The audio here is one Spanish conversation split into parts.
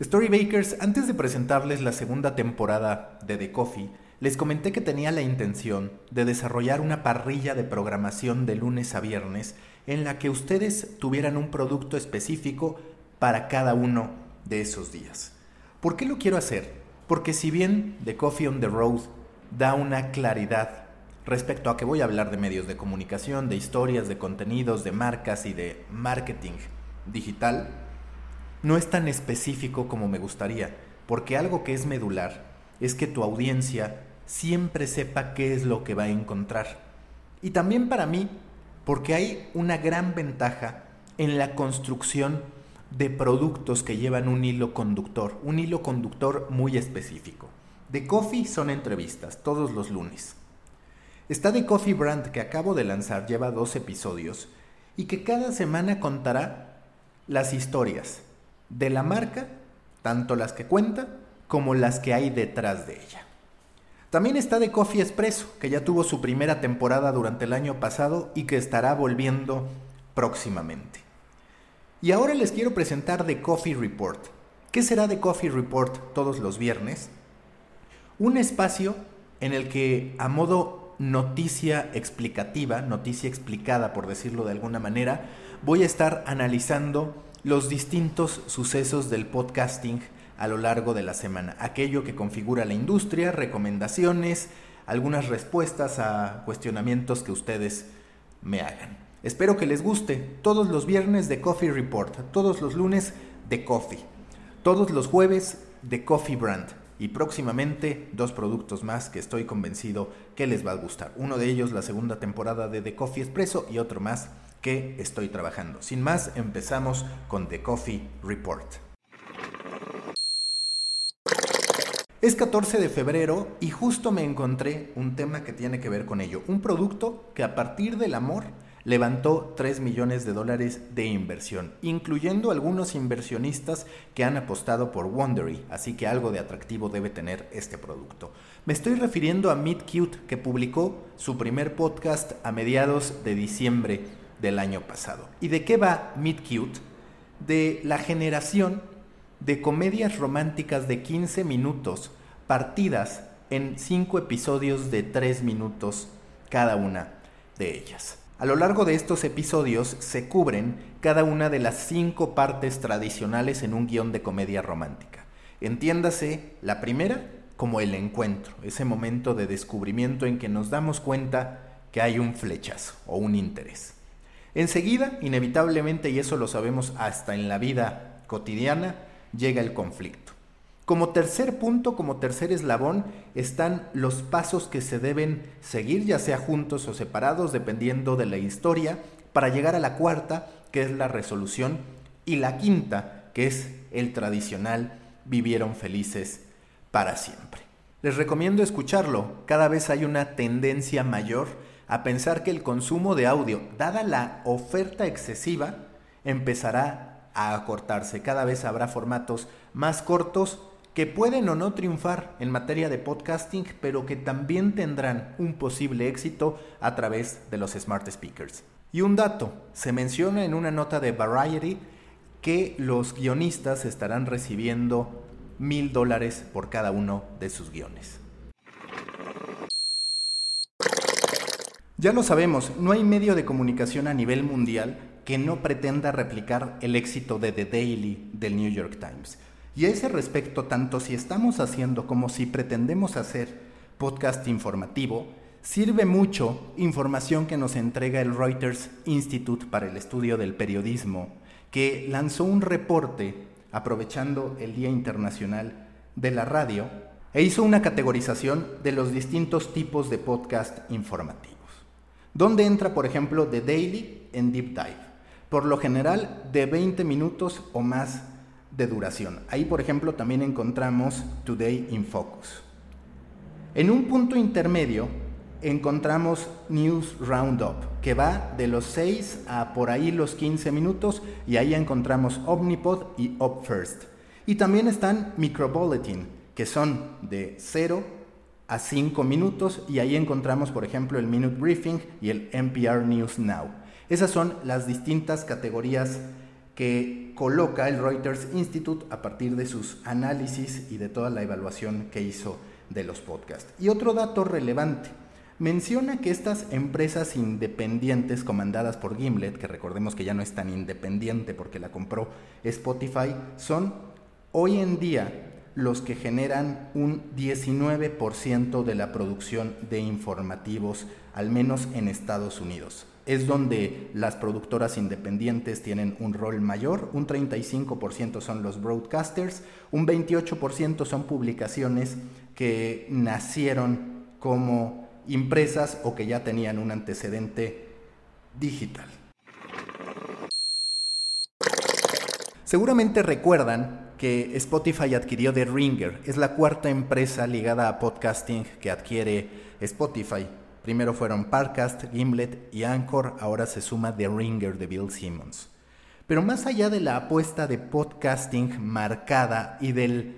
Storybakers, antes de presentarles la segunda temporada de The Coffee, les comenté que tenía la intención de desarrollar una parrilla de programación de lunes a viernes en la que ustedes tuvieran un producto específico para cada uno de esos días. ¿Por qué lo quiero hacer? Porque si bien The Coffee on the Road da una claridad respecto a que voy a hablar de medios de comunicación, de historias, de contenidos, de marcas y de marketing digital, no es tan específico como me gustaría, porque algo que es medular es que tu audiencia siempre sepa qué es lo que va a encontrar. Y también para mí, porque hay una gran ventaja en la construcción de productos que llevan un hilo conductor, un hilo conductor muy específico. De Coffee son entrevistas, todos los lunes. Está The Coffee Brand que acabo de lanzar, lleva dos episodios, y que cada semana contará las historias de la marca, tanto las que cuenta como las que hay detrás de ella. También está The Coffee Espresso, que ya tuvo su primera temporada durante el año pasado y que estará volviendo próximamente. Y ahora les quiero presentar The Coffee Report. ¿Qué será The Coffee Report todos los viernes? Un espacio en el que a modo noticia explicativa, noticia explicada por decirlo de alguna manera, voy a estar analizando los distintos sucesos del podcasting a lo largo de la semana. Aquello que configura la industria, recomendaciones, algunas respuestas a cuestionamientos que ustedes me hagan. Espero que les guste. Todos los viernes de Coffee Report, todos los lunes de Coffee, todos los jueves de Coffee Brand y próximamente dos productos más que estoy convencido que les va a gustar. Uno de ellos la segunda temporada de The Coffee Expresso y otro más que estoy trabajando. Sin más, empezamos con The Coffee Report. Es 14 de febrero y justo me encontré un tema que tiene que ver con ello. Un producto que a partir del amor levantó 3 millones de dólares de inversión, incluyendo algunos inversionistas que han apostado por Wondery, así que algo de atractivo debe tener este producto. Me estoy refiriendo a Meet Cute, que publicó su primer podcast a mediados de diciembre del año pasado. ¿Y de qué va Meet Cute? De la generación de comedias románticas de 15 minutos partidas en 5 episodios de 3 minutos cada una de ellas. A lo largo de estos episodios se cubren cada una de las 5 partes tradicionales en un guion de comedia romántica. Entiéndase la primera como el encuentro, ese momento de descubrimiento en que nos damos cuenta que hay un flechazo o un interés. Enseguida, inevitablemente, y eso lo sabemos hasta en la vida cotidiana, llega el conflicto. Como tercer punto, como tercer eslabón, están los pasos que se deben seguir, ya sea juntos o separados, dependiendo de la historia, para llegar a la cuarta, que es la resolución, y la quinta, que es el tradicional vivieron felices para siempre. Les recomiendo escucharlo, cada vez hay una tendencia mayor a pensar que el consumo de audio, dada la oferta excesiva, empezará a acortarse. Cada vez habrá formatos más cortos que pueden o no triunfar en materia de podcasting, pero que también tendrán un posible éxito a través de los smart speakers. Y un dato, se menciona en una nota de Variety que los guionistas estarán recibiendo mil dólares por cada uno de sus guiones. Ya lo sabemos, no hay medio de comunicación a nivel mundial que no pretenda replicar el éxito de The Daily del New York Times. Y a ese respecto, tanto si estamos haciendo como si pretendemos hacer podcast informativo, sirve mucho información que nos entrega el Reuters Institute para el Estudio del Periodismo, que lanzó un reporte aprovechando el Día Internacional de la Radio e hizo una categorización de los distintos tipos de podcast informativos. ¿Dónde entra, por ejemplo, The Daily en Deep Dive? por lo general de 20 minutos o más de duración. Ahí, por ejemplo, también encontramos Today in Focus. En un punto intermedio encontramos News Roundup, que va de los 6 a por ahí los 15 minutos, y ahí encontramos Omnipod y Up First. Y también están Microbulletin, que son de 0 a 5 minutos, y ahí encontramos, por ejemplo, el Minute Briefing y el NPR News Now. Esas son las distintas categorías que coloca el Reuters Institute a partir de sus análisis y de toda la evaluación que hizo de los podcasts. Y otro dato relevante, menciona que estas empresas independientes comandadas por Gimlet, que recordemos que ya no es tan independiente porque la compró Spotify, son hoy en día los que generan un 19% de la producción de informativos, al menos en Estados Unidos. Es donde las productoras independientes tienen un rol mayor, un 35% son los broadcasters, un 28% son publicaciones que nacieron como impresas o que ya tenían un antecedente digital. Seguramente recuerdan que Spotify adquirió The Ringer, es la cuarta empresa ligada a podcasting que adquiere Spotify. Primero fueron Parcast, Gimlet y Anchor, ahora se suma The Ringer de Bill Simmons. Pero más allá de la apuesta de podcasting marcada y del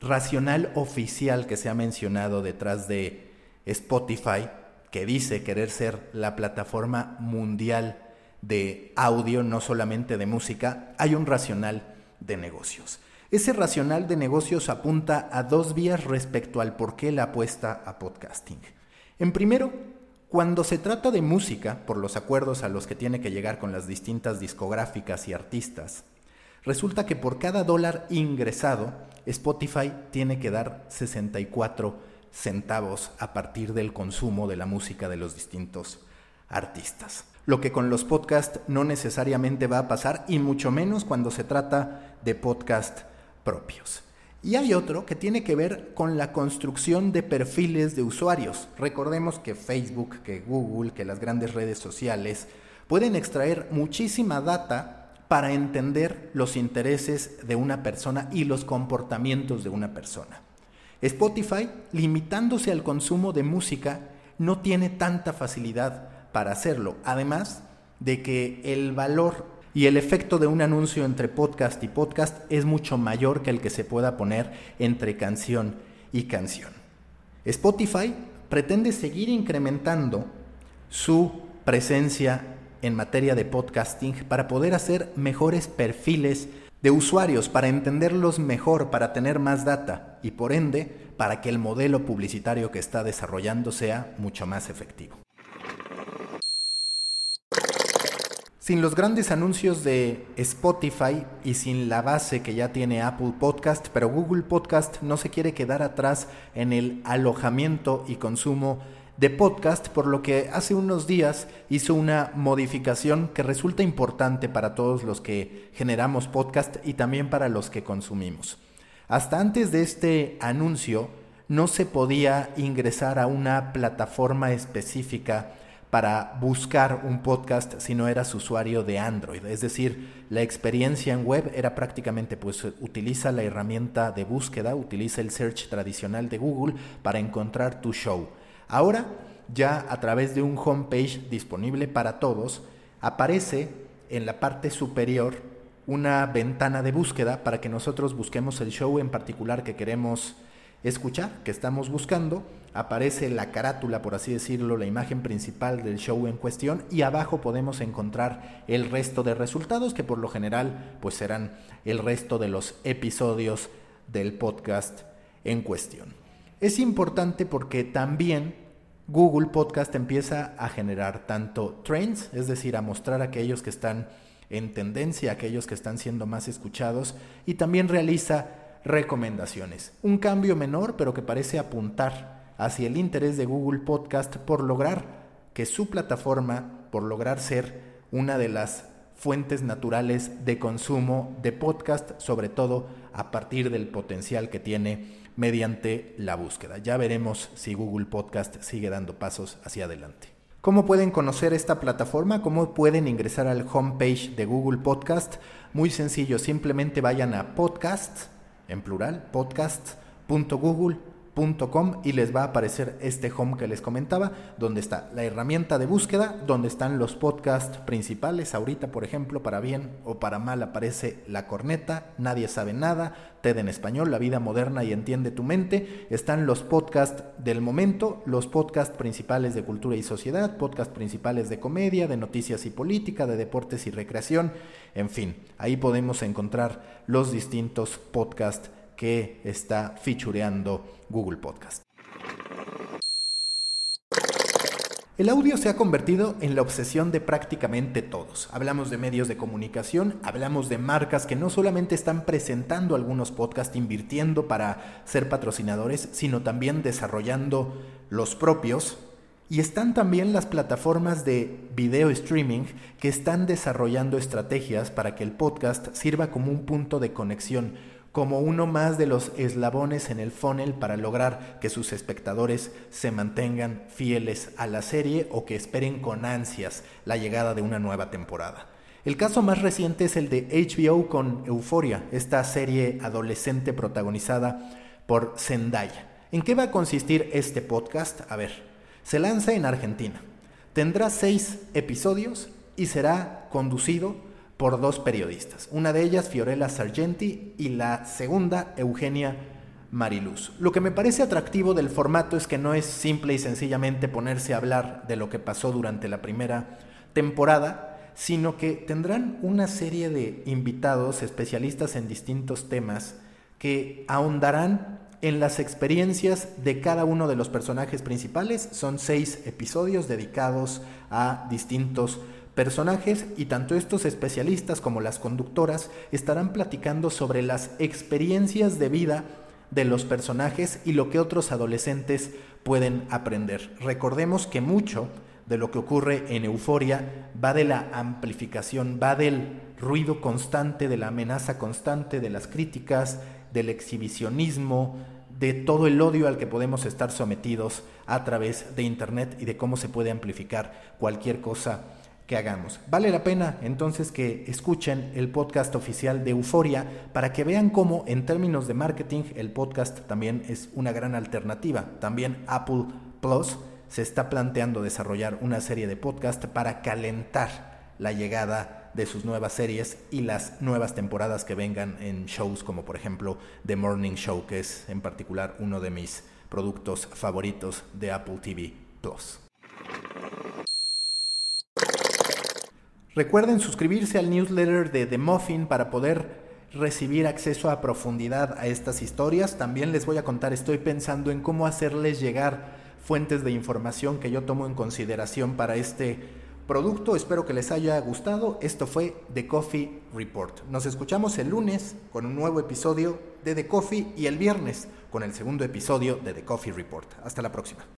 racional oficial que se ha mencionado detrás de Spotify, que dice querer ser la plataforma mundial de audio, no solamente de música, hay un racional de negocios. Ese racional de negocios apunta a dos vías respecto al por qué la apuesta a podcasting. En primero, cuando se trata de música, por los acuerdos a los que tiene que llegar con las distintas discográficas y artistas, resulta que por cada dólar ingresado, Spotify tiene que dar 64 centavos a partir del consumo de la música de los distintos artistas. Lo que con los podcasts no necesariamente va a pasar y mucho menos cuando se trata de podcast propios. Y hay otro que tiene que ver con la construcción de perfiles de usuarios. Recordemos que Facebook, que Google, que las grandes redes sociales pueden extraer muchísima data para entender los intereses de una persona y los comportamientos de una persona. Spotify, limitándose al consumo de música, no tiene tanta facilidad para hacerlo. Además de que el valor y el efecto de un anuncio entre podcast y podcast es mucho mayor que el que se pueda poner entre canción y canción. Spotify pretende seguir incrementando su presencia en materia de podcasting para poder hacer mejores perfiles de usuarios para entenderlos mejor, para tener más data y por ende para que el modelo publicitario que está desarrollando sea mucho más efectivo. Sin los grandes anuncios de Spotify y sin la base que ya tiene Apple Podcast, pero Google Podcast no se quiere quedar atrás en el alojamiento y consumo de podcast, por lo que hace unos días hizo una modificación que resulta importante para todos los que generamos podcast y también para los que consumimos. Hasta antes de este anuncio no se podía ingresar a una plataforma específica para buscar un podcast si no eras usuario de Android. Es decir, la experiencia en web era prácticamente, pues utiliza la herramienta de búsqueda, utiliza el search tradicional de Google para encontrar tu show. Ahora, ya a través de un homepage disponible para todos, aparece en la parte superior una ventana de búsqueda para que nosotros busquemos el show en particular que queremos escuchar, que estamos buscando. Aparece la carátula, por así decirlo, la imagen principal del show en cuestión y abajo podemos encontrar el resto de resultados que por lo general pues serán el resto de los episodios del podcast en cuestión. Es importante porque también Google Podcast empieza a generar tanto trends, es decir, a mostrar aquellos que están en tendencia, aquellos que están siendo más escuchados, y también realiza recomendaciones. Un cambio menor, pero que parece apuntar hacia el interés de Google Podcast por lograr que su plataforma, por lograr ser una de las fuentes naturales de consumo de podcast, sobre todo a partir del potencial que tiene mediante la búsqueda. Ya veremos si Google Podcast sigue dando pasos hacia adelante. ¿Cómo pueden conocer esta plataforma? ¿Cómo pueden ingresar al homepage de Google Podcast? Muy sencillo, simplemente vayan a podcast, en plural, podcast.google.com y les va a aparecer este home que les comentaba, donde está la herramienta de búsqueda, donde están los podcasts principales. Ahorita, por ejemplo, para bien o para mal aparece La Corneta, Nadie sabe nada, TED en español, La vida moderna y entiende tu mente. Están los podcasts del momento, los podcasts principales de cultura y sociedad, podcasts principales de comedia, de noticias y política, de deportes y recreación. En fin, ahí podemos encontrar los distintos podcasts que está fichureando Google Podcast. El audio se ha convertido en la obsesión de prácticamente todos. Hablamos de medios de comunicación, hablamos de marcas que no solamente están presentando algunos podcasts, invirtiendo para ser patrocinadores, sino también desarrollando los propios. Y están también las plataformas de video streaming que están desarrollando estrategias para que el podcast sirva como un punto de conexión como uno más de los eslabones en el funnel para lograr que sus espectadores se mantengan fieles a la serie o que esperen con ansias la llegada de una nueva temporada. El caso más reciente es el de HBO con Euphoria, esta serie adolescente protagonizada por Zendaya. ¿En qué va a consistir este podcast? A ver, se lanza en Argentina. Tendrá seis episodios y será conducido por dos periodistas, una de ellas Fiorella Sargenti y la segunda Eugenia Mariluz. Lo que me parece atractivo del formato es que no es simple y sencillamente ponerse a hablar de lo que pasó durante la primera temporada, sino que tendrán una serie de invitados especialistas en distintos temas que ahondarán en las experiencias de cada uno de los personajes principales. Son seis episodios dedicados a distintos personajes y tanto estos especialistas como las conductoras estarán platicando sobre las experiencias de vida de los personajes y lo que otros adolescentes pueden aprender. Recordemos que mucho de lo que ocurre en Euforia va de la amplificación, va del ruido constante, de la amenaza constante, de las críticas, del exhibicionismo, de todo el odio al que podemos estar sometidos a través de Internet y de cómo se puede amplificar cualquier cosa hagamos. Vale la pena entonces que escuchen el podcast oficial de Euforia para que vean cómo en términos de marketing el podcast también es una gran alternativa. También Apple Plus se está planteando desarrollar una serie de podcast para calentar la llegada de sus nuevas series y las nuevas temporadas que vengan en shows como por ejemplo The Morning Show, que es en particular uno de mis productos favoritos de Apple TV Plus. Recuerden suscribirse al newsletter de The Muffin para poder recibir acceso a profundidad a estas historias. También les voy a contar, estoy pensando en cómo hacerles llegar fuentes de información que yo tomo en consideración para este producto. Espero que les haya gustado. Esto fue The Coffee Report. Nos escuchamos el lunes con un nuevo episodio de The Coffee y el viernes con el segundo episodio de The Coffee Report. Hasta la próxima.